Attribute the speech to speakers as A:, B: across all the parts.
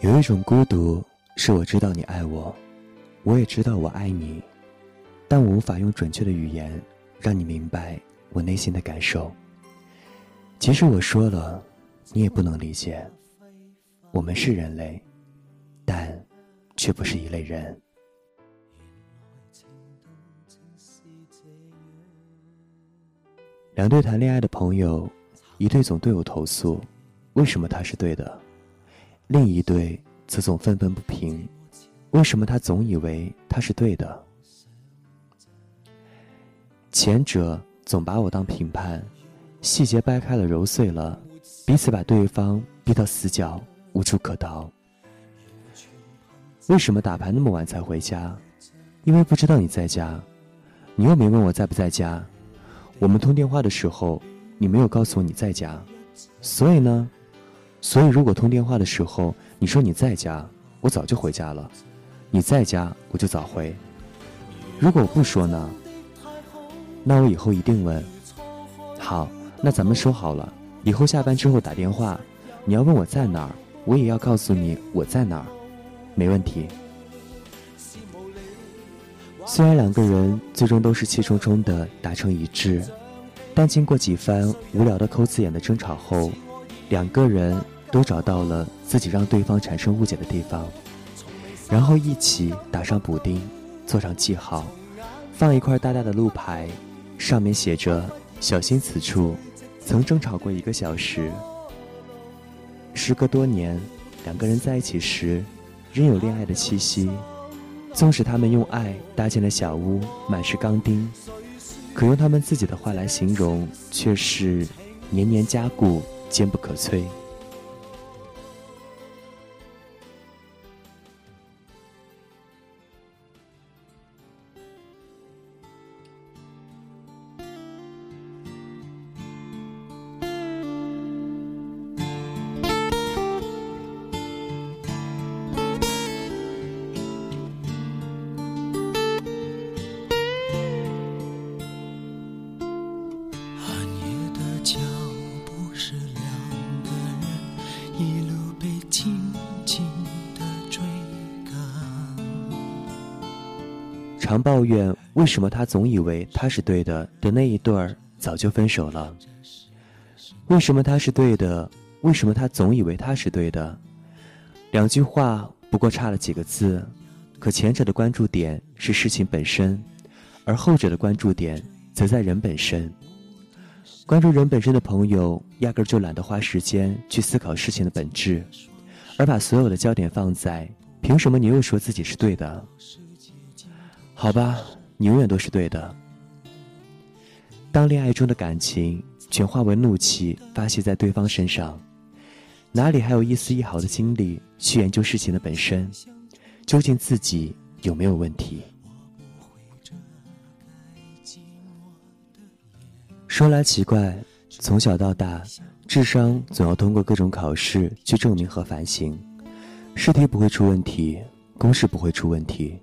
A: 有一种孤独，是我知道你爱我，我也知道我爱你，但我无法用准确的语言让你明白我内心的感受。即使我说了，你也不能理解。我们是人类，但却不是一类人。两对谈恋爱的朋友，一对总对我投诉，为什么他是对的？另一对则总愤愤不平，为什么他总以为他是对的？前者总把我当评判，细节掰开了揉碎了，彼此把对方逼到死角，无处可逃。为什么打牌那么晚才回家？因为不知道你在家，你又没问我在不在家。我们通电话的时候，你没有告诉我你在家，所以呢？所以，如果通电话的时候你说你在家，我早就回家了。你在家，我就早回。如果我不说呢？那我以后一定问。好，那咱们说好了，以后下班之后打电话，你要问我在哪儿，我也要告诉你我在哪儿，没问题。虽然两个人最终都是气冲冲的达成一致，但经过几番无聊的抠字眼的争吵后。两个人都找到了自己让对方产生误解的地方，然后一起打上补丁，做上记号，放一块大大的路牌，上面写着“小心此处曾争吵过一个小时”。时隔多年，两个人在一起时，仍有恋爱的气息。纵使他们用爱搭建了小屋，满是钢钉，可用他们自己的话来形容，却是年年加固。坚不可摧。常抱怨为什么他总以为他是对的的那一对儿早就分手了。为什么他是对的？为什么他总以为他是对的？两句话不过差了几个字，可前者的关注点是事情本身，而后者的关注点则在人本身。关注人本身的朋友，压根儿就懒得花时间去思考事情的本质，而把所有的焦点放在凭什么你又说自己是对的？好吧，你永远都是对的。当恋爱中的感情全化为怒气发泄在对方身上，哪里还有一丝一毫的精力去研究事情的本身？究竟自己有没有问题？说来奇怪，从小到大，智商总要通过各种考试去证明和反省，试题不会出问题，公式不会出问题。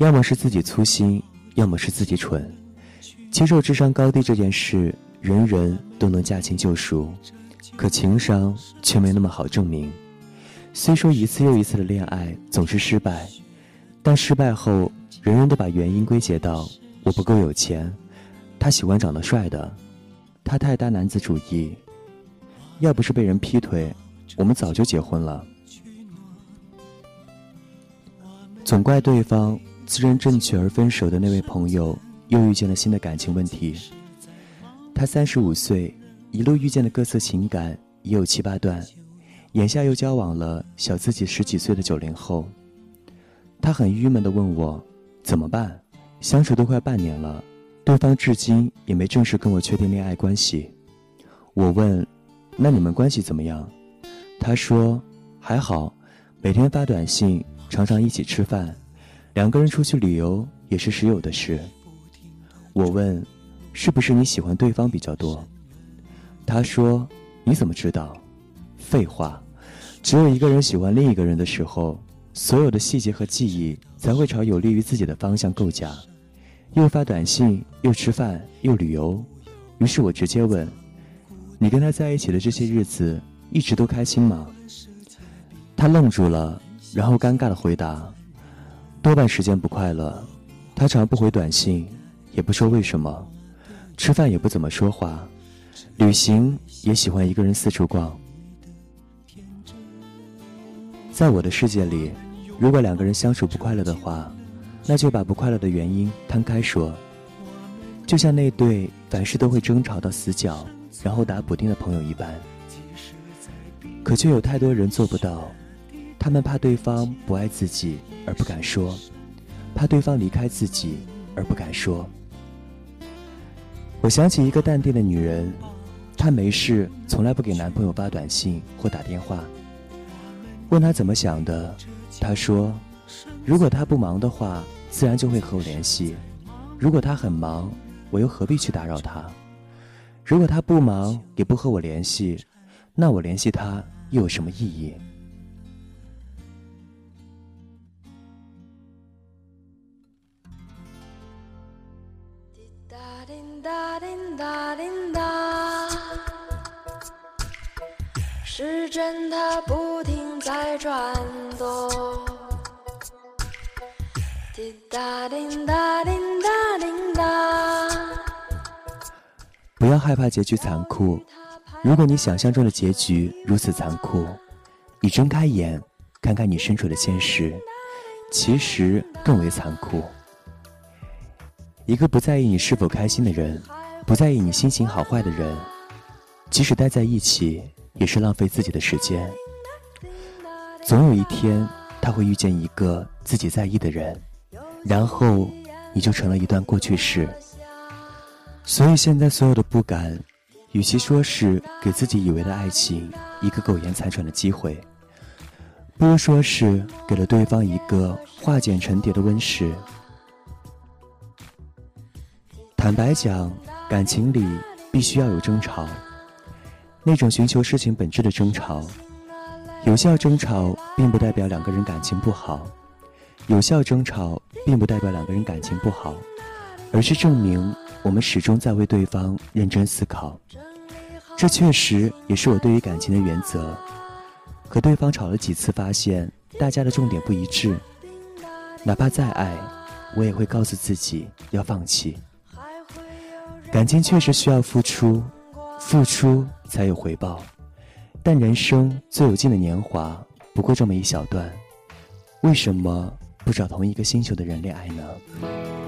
A: 要么是自己粗心，要么是自己蠢。接受智商高低这件事，人人都能驾轻就熟，可情商却没那么好证明。虽说一次又一次的恋爱总是失败，但失败后，人人都把原因归结到我不够有钱，他喜欢长得帅的，他太大男子主义。要不是被人劈腿，我们早就结婚了。总怪对方。自认正确而分手的那位朋友，又遇见了新的感情问题。他三十五岁，一路遇见的各色情感已有七八段，眼下又交往了小自己十几岁的九零后。他很郁闷地问我：“怎么办？相处都快半年了，对方至今也没正式跟我确定恋爱关系。”我问：“那你们关系怎么样？”他说：“还好，每天发短信，常常一起吃饭。”两个人出去旅游也是时有的事。我问：“是不是你喜欢对方比较多？”他说：“你怎么知道？”废话，只有一个人喜欢另一个人的时候，所有的细节和记忆才会朝有利于自己的方向构架。又发短信，又吃饭，又旅游。于是我直接问：“你跟他在一起的这些日子，一直都开心吗？”他愣住了，然后尴尬的回答：“多半时间不快乐。”他常不回短信，也不说为什么，吃饭也不怎么说话，旅行也喜欢一个人四处逛。在我的世界里，如果两个人相处不快乐的话，那就把不快乐的原因摊开说。就像那对凡事都会争吵到死角，然后打补丁的朋友一般。可却有太多人做不到，他们怕对方不爱自己而不敢说，怕对方离开自己而不敢说。我想起一个淡定的女人，她没事从来不给男朋友发短信或打电话。问她怎么想的，她说：“如果他不忙的话，自然就会和我联系；如果他很忙。”我又何必去打扰他？如果他不忙也不和我联系，那我联系他又有什么意义？时针它不停在转动。不要害怕结局残酷。如果你想象中的结局如此残酷，你睁开眼，看看你身处的现实，其实更为残酷。一个不在意你是否开心的人，不在意你心情好坏的人，即使待在一起，也是浪费自己的时间。总有一天，他会遇见一个自己在意的人，然后你就成了一段过去式。所以现在所有的不敢，与其说是给自己以为的爱情一个苟延残喘的机会，不如说是给了对方一个化茧成蝶的温室。坦白讲，感情里必须要有争吵，那种寻求事情本质的争吵。有效争吵并不代表两个人感情不好，有效争吵并不代表两个人感情不好，而是证明。我们始终在为对方认真思考，这确实也是我对于感情的原则。和对方吵了几次，发现大家的重点不一致，哪怕再爱，我也会告诉自己要放弃。感情确实需要付出，付出才有回报，但人生最有劲的年华不过这么一小段，为什么不找同一个星球的人恋爱呢？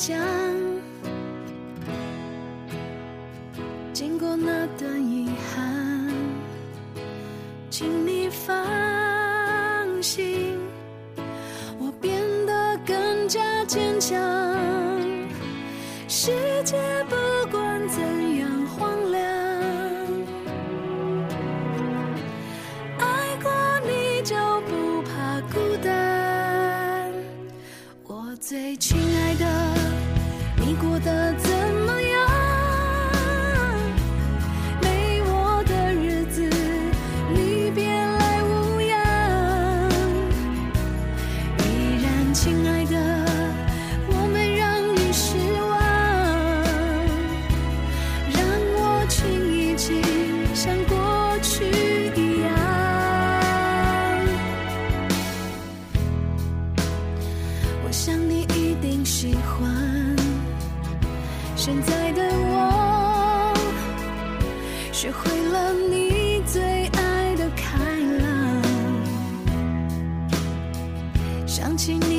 B: 将。经过那段遗憾，请你放心，我变得更加坚强。世界想起你。